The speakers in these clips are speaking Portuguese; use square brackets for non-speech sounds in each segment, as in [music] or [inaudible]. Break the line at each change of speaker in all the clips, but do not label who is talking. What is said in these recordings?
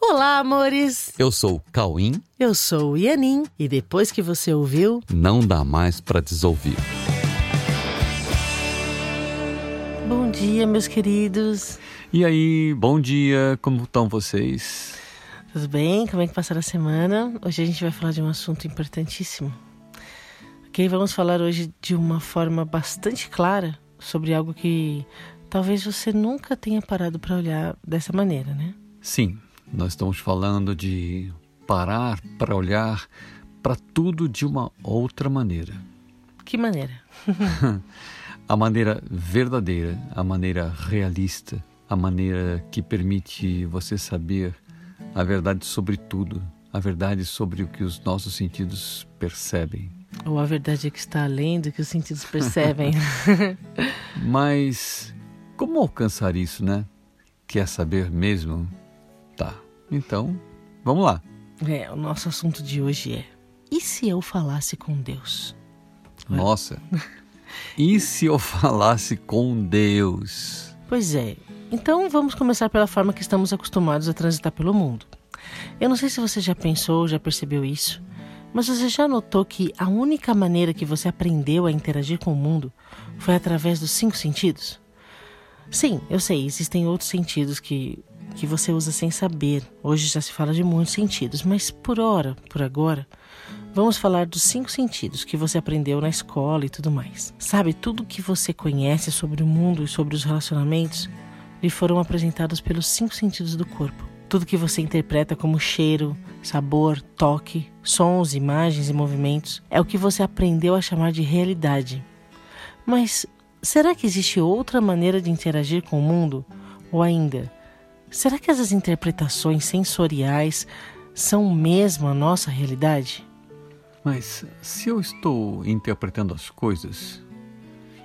Olá, amores!
Eu sou o Cauim.
Eu sou o Ianin. E depois que você ouviu,
Não dá mais pra desouvir.
bom dia, meus queridos.
E aí, bom dia, como estão vocês?
Tudo bem? Como é que passaram a semana? Hoje a gente vai falar de um assunto importantíssimo. Ok? Vamos falar hoje de uma forma bastante clara sobre algo que talvez você nunca tenha parado para olhar dessa maneira, né?
Sim, nós estamos falando de parar para olhar para tudo de uma outra maneira.
Que maneira? [laughs]
A maneira verdadeira, a maneira realista, a maneira que permite você saber a verdade sobre tudo, a verdade sobre o que os nossos sentidos percebem.
Ou a verdade é que está além do que os sentidos percebem? [laughs]
Mas como alcançar isso, né? Quer saber mesmo? Tá. Então, vamos lá.
é, o nosso assunto de hoje é: e se eu falasse com Deus?
Nossa. [laughs] E se eu falasse com Deus?
Pois é. Então vamos começar pela forma que estamos acostumados a transitar pelo mundo. Eu não sei se você já pensou, já percebeu isso, mas você já notou que a única maneira que você aprendeu a interagir com o mundo foi através dos cinco sentidos? Sim, eu sei, existem outros sentidos que, que você usa sem saber. Hoje já se fala de muitos sentidos, mas por hora, por agora, vamos falar dos cinco sentidos que você aprendeu na escola e tudo mais. Sabe, tudo que você conhece sobre o mundo e sobre os relacionamentos lhe foram apresentados pelos cinco sentidos do corpo. Tudo que você interpreta como cheiro, sabor, toque, sons, imagens e movimentos é o que você aprendeu a chamar de realidade. Mas será que existe outra maneira de interagir com o mundo? Ou ainda, será que essas interpretações sensoriais são mesmo a nossa realidade?
Mas se eu estou interpretando as coisas,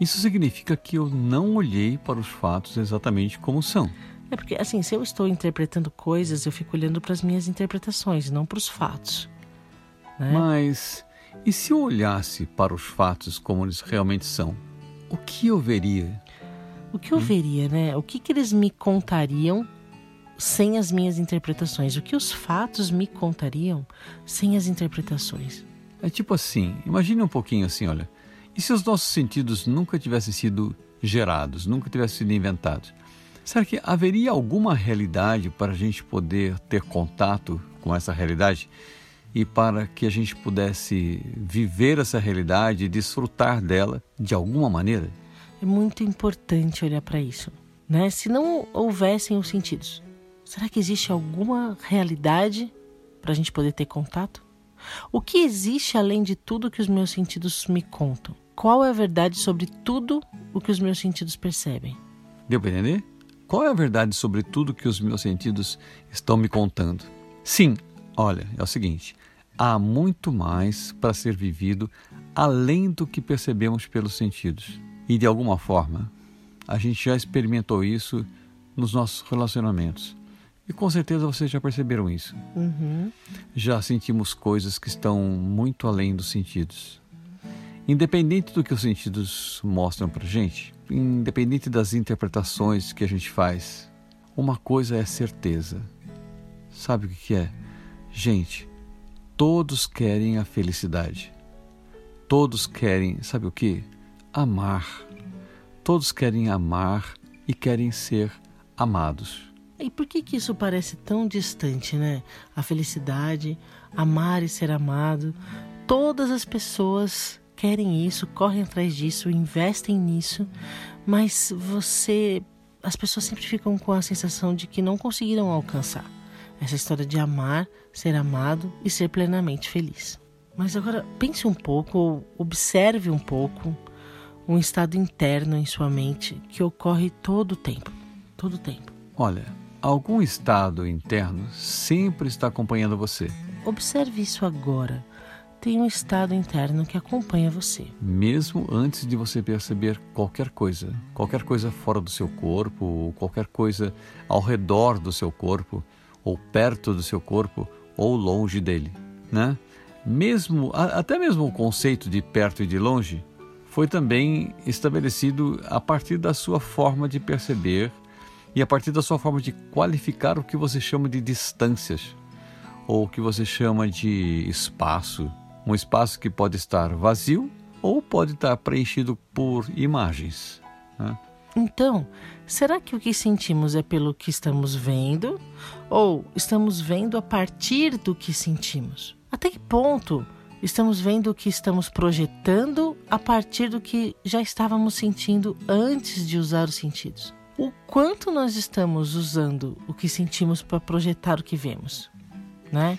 isso significa que eu não olhei para os fatos exatamente como são.
É porque, assim, se eu estou interpretando coisas, eu fico olhando para as minhas interpretações, não para os fatos. Né?
Mas e se eu olhasse para os fatos como eles realmente são? O que eu veria?
O que eu veria, né? O que, que eles me contariam sem as minhas interpretações? O que os fatos me contariam sem as interpretações?
É tipo assim, imagine um pouquinho assim, olha. E se os nossos sentidos nunca tivessem sido gerados, nunca tivessem sido inventados? Será que haveria alguma realidade para a gente poder ter contato com essa realidade? E para que a gente pudesse viver essa realidade e desfrutar dela de alguma maneira?
É muito importante olhar para isso, né? Se não houvessem os sentidos, será que existe alguma realidade para a gente poder ter contato? O que existe além de tudo que os meus sentidos me contam? Qual é a verdade sobre tudo o que os meus sentidos percebem?
Deu para entender? Qual é a verdade sobre tudo que os meus sentidos estão me contando? Sim, olha, é o seguinte: há muito mais para ser vivido além do que percebemos pelos sentidos. E de alguma forma, a gente já experimentou isso nos nossos relacionamentos. E com certeza vocês já perceberam isso.
Uhum.
Já sentimos coisas que estão muito além dos sentidos. Independente do que os sentidos mostram pra gente, independente das interpretações que a gente faz, uma coisa é certeza. Sabe o que é? Gente, todos querem a felicidade. Todos querem, sabe o que? Amar. Todos querem amar e querem ser amados.
E por que que isso parece tão distante, né? A felicidade, amar e ser amado. Todas as pessoas querem isso, correm atrás disso, investem nisso, mas você. As pessoas sempre ficam com a sensação de que não conseguiram alcançar essa história de amar, ser amado e ser plenamente feliz. Mas agora pense um pouco, ou observe um pouco um estado interno em sua mente que ocorre todo o tempo. Todo o tempo.
Olha, algum estado interno sempre está acompanhando você.
Observe isso agora. Tem um estado interno que acompanha você.
mesmo antes de você perceber qualquer coisa, qualquer coisa fora do seu corpo, ou qualquer coisa ao redor do seu corpo, ou perto do seu corpo, ou longe dele, né? Mesmo até mesmo o conceito de perto e de longe foi também estabelecido a partir da sua forma de perceber e a partir da sua forma de qualificar o que você chama de distâncias ou o que você chama de espaço. Um espaço que pode estar vazio ou pode estar preenchido por imagens. Né?
Então, será que o que sentimos é pelo que estamos vendo ou estamos vendo a partir do que sentimos? Até que ponto estamos vendo o que estamos projetando a partir do que já estávamos sentindo antes de usar os sentidos? O quanto nós estamos usando o que sentimos para projetar o que vemos, né?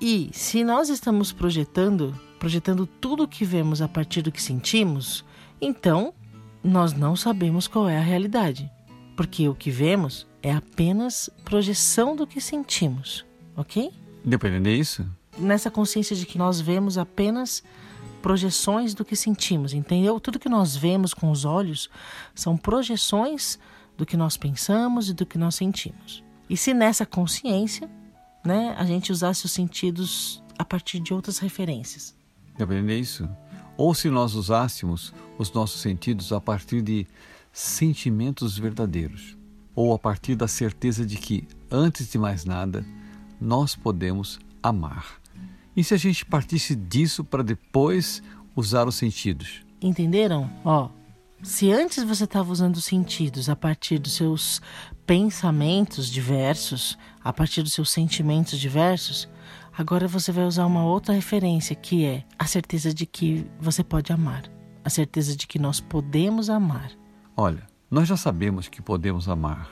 E se nós estamos projetando, projetando tudo o que vemos a partir do que sentimos, então nós não sabemos qual é a realidade, porque o que vemos é apenas projeção do que sentimos, ok?
Dependendo disso.
Nessa consciência de que nós vemos apenas projeções do que sentimos, entendeu? Tudo que nós vemos com os olhos são projeções do que nós pensamos e do que nós sentimos. E se nessa consciência, né, a gente usasse os sentidos a partir de outras referências?
Dependendo disso ou se nós usássemos os nossos sentidos a partir de sentimentos verdadeiros, ou a partir da certeza de que, antes de mais nada, nós podemos amar. E se a gente partisse disso para depois usar os sentidos?
Entenderam? Ó, se antes você estava usando os sentidos a partir dos seus pensamentos diversos, a partir dos seus sentimentos diversos, Agora você vai usar uma outra referência que é a certeza de que você pode amar, a certeza de que nós podemos amar.
Olha, nós já sabemos que podemos amar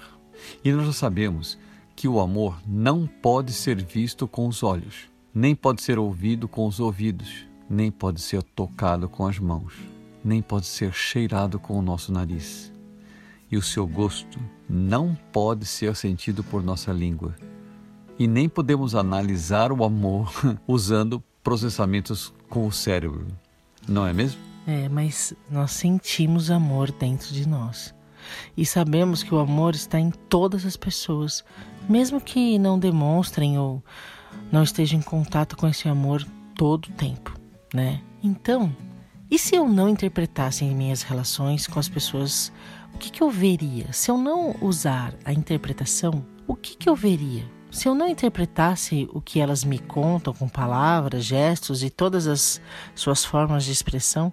e nós já sabemos que o amor não pode ser visto com os olhos, nem pode ser ouvido com os ouvidos, nem pode ser tocado com as mãos, nem pode ser cheirado com o nosso nariz. E o seu gosto não pode ser sentido por nossa língua e nem podemos analisar o amor [laughs] usando processamentos com o cérebro. Não é mesmo?
É, mas nós sentimos amor dentro de nós. E sabemos que o amor está em todas as pessoas, mesmo que não demonstrem ou não estejam em contato com esse amor todo o tempo, né? Então, e se eu não interpretasse em minhas relações com as pessoas, o que, que eu veria? Se eu não usar a interpretação, o que, que eu veria? Se eu não interpretasse o que elas me contam com palavras, gestos e todas as suas formas de expressão,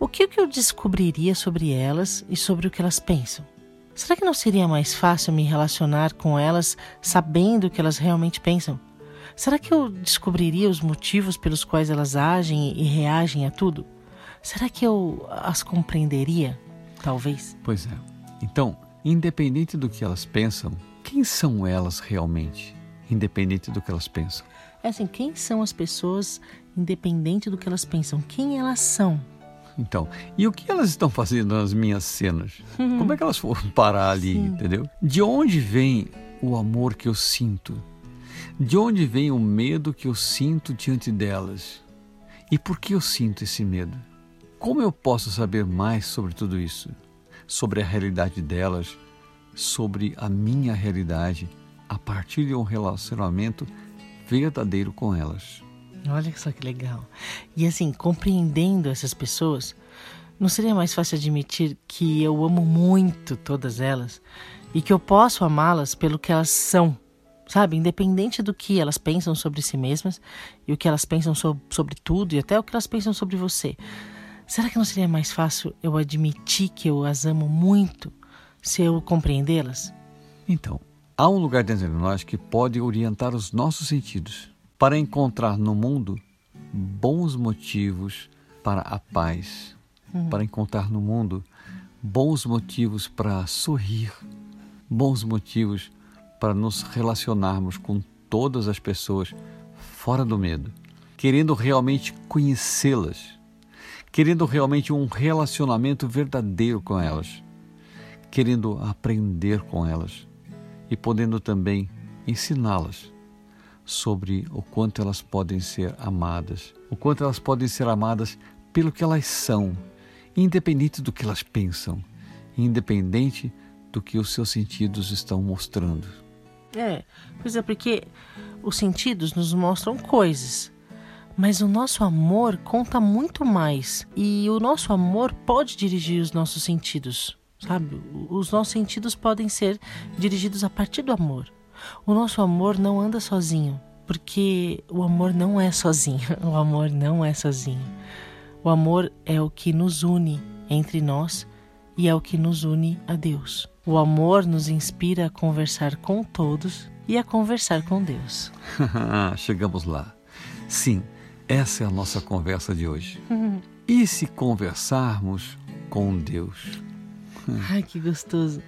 o que, eu descobriria sobre elas e sobre o que elas pensam? Será que não seria mais fácil me relacionar com elas sabendo o que elas realmente pensam? Será que eu descobriria os motivos pelos quais elas agem e reagem a tudo? Será que eu as compreenderia? Talvez.
Pois é. Então, independente do que elas pensam, quem são elas realmente, independente do que elas pensam?
É assim, quem são as pessoas, independente do que elas pensam? Quem elas são?
Então, e o que elas estão fazendo nas minhas cenas? Uhum. Como é que elas foram [laughs] parar ali, Sim. entendeu? De onde vem o amor que eu sinto? De onde vem o medo que eu sinto diante delas? E por que eu sinto esse medo? Como eu posso saber mais sobre tudo isso? Sobre a realidade delas, sobre a minha realidade a partir de um relacionamento verdadeiro com elas.
Olha só que legal. E assim, compreendendo essas pessoas, não seria mais fácil admitir que eu amo muito todas elas e que eu posso amá-las pelo que elas são, sabe? Independente do que elas pensam sobre si mesmas e o que elas pensam sobre, sobre tudo e até o que elas pensam sobre você. Será que não seria mais fácil eu admitir que eu as amo muito se eu compreendê-las?
Então, há um lugar dentro de nós que pode orientar os nossos sentidos para encontrar no mundo bons motivos para a paz, uhum. para encontrar no mundo bons motivos para sorrir, bons motivos para nos relacionarmos com todas as pessoas fora do medo, querendo realmente conhecê-las, querendo realmente um relacionamento verdadeiro com elas querendo aprender com elas e podendo também ensiná-las sobre o quanto elas podem ser amadas, o quanto elas podem ser amadas pelo que elas são, independente do que elas pensam, independente do que os seus sentidos estão mostrando.
É, pois é, porque os sentidos nos mostram coisas, mas o nosso amor conta muito mais e o nosso amor pode dirigir os nossos sentidos sabe? Os nossos sentidos podem ser dirigidos a partir do amor. O nosso amor não anda sozinho, porque o amor não é sozinho. [laughs] O amor não é sozinho. O amor é o que nos une entre nós e é o que nos une a Deus. O amor nos inspira a conversar com todos e a conversar com Deus. [laughs]
Chegamos lá. Sim, essa é a nossa conversa de hoje. [laughs] E se conversarmos com Deus? [laughs]
Ai, que gostoso.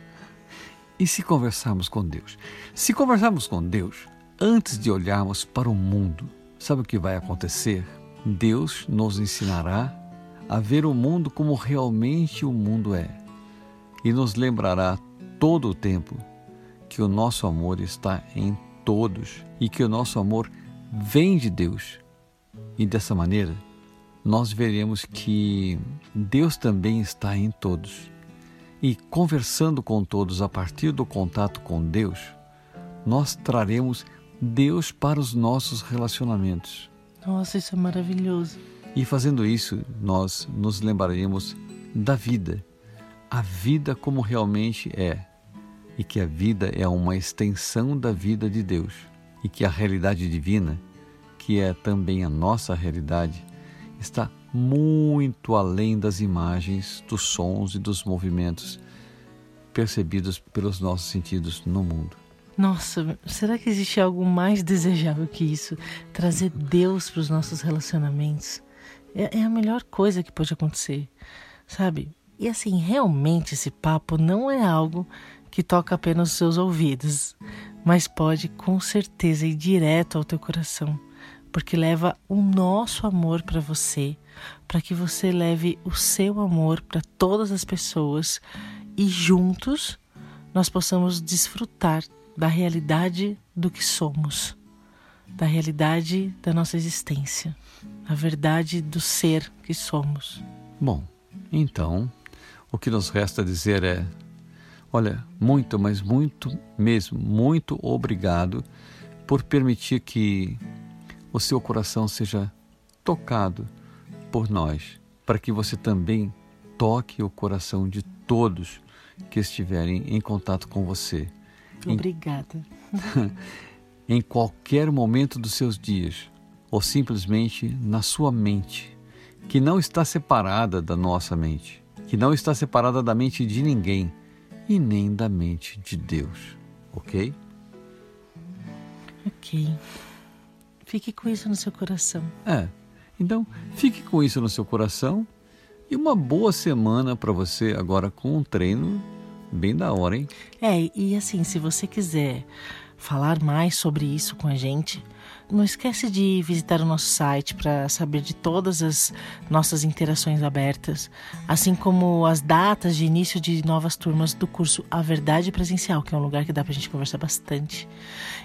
E se conversarmos com Deus? Se conversarmos com Deus, antes de olharmos para o mundo, sabe o que vai acontecer? Deus nos ensinará a ver o mundo como realmente o mundo é e nos lembrará todo o tempo que o nosso amor está em todos e que o nosso amor vem de Deus. E dessa maneira, nós veremos que Deus também está em todos. E conversando com todos a partir do contato com Deus, nós traremos Deus para os nossos relacionamentos.
Nossa, isso é maravilhoso.
E fazendo isso, nós nos lembraremos da vida, a vida como realmente é, e que a vida é uma extensão da vida de Deus, e que a realidade divina, que é também a nossa realidade, está muito além das imagens, dos sons e dos movimentos percebidos pelos nossos sentidos no mundo.
Nossa, será que existe algo mais desejável que isso? Trazer Deus para os nossos relacionamentos é, é a melhor coisa que pode acontecer, sabe? E assim, realmente esse papo não é algo que toca apenas os seus ouvidos, mas pode com certeza ir direto ao teu coração, porque leva o nosso amor para você, para que você leve o seu amor para todas as pessoas e juntos nós possamos desfrutar da realidade do que somos, da realidade da nossa existência, a verdade do ser que somos.
Bom, então, o que nos resta dizer é: olha, muito, mas muito mesmo, muito obrigado por permitir que o seu coração seja tocado por nós, para que você também toque o coração de todos que estiverem em contato com você.
Obrigada. [laughs]
Em, qualquer momento dos seus dias, ou simplesmente na sua mente, que não está separada da nossa mente, que não está separada da mente de ninguém e nem da mente de Deus, ok?
Ok. Fique com isso no seu coração.
É. Então, fique com isso no seu coração e uma boa semana para você agora com um treino bem da hora, hein?
É, e assim, se você quiser falar mais sobre isso com a gente, não esquece de visitar o nosso site para saber de todas as nossas interações abertas, assim como as datas de início de novas turmas do curso A Verdade Presencial, que é um lugar que dá para a gente conversar bastante.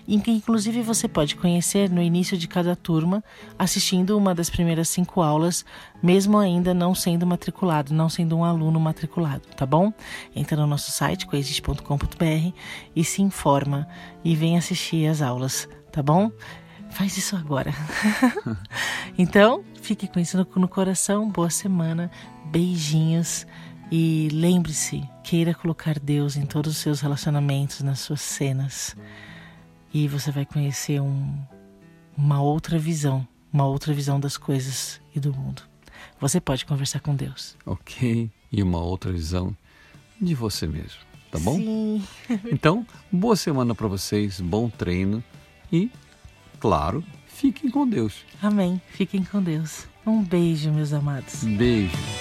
E que inclusive você pode conhecer no início de cada turma, assistindo uma das primeiras cinco aulas, mesmo ainda não sendo matriculado, não sendo um aluno matriculado, tá bom? Entra no nosso site, coexiste.com.br e se informa e vem assistir as aulas, tá bom? Faz isso agora. [laughs] então, fique com isso no, coração. Boa semana. Beijinhos. E lembre-se, queira colocar Deus em todos os seus relacionamentos, nas suas cenas. E você vai conhecer um, uma outra visão, uma outra visão das coisas e do mundo. Você pode conversar com Deus.
Ok. E uma outra visão de você mesmo, tá bom?
Sim. [laughs]
então, boa semana para vocês, bom treino e claro, fiquem com Deus.
Amém. Fiquem com Deus. Um beijo, meus amados.
Beijo.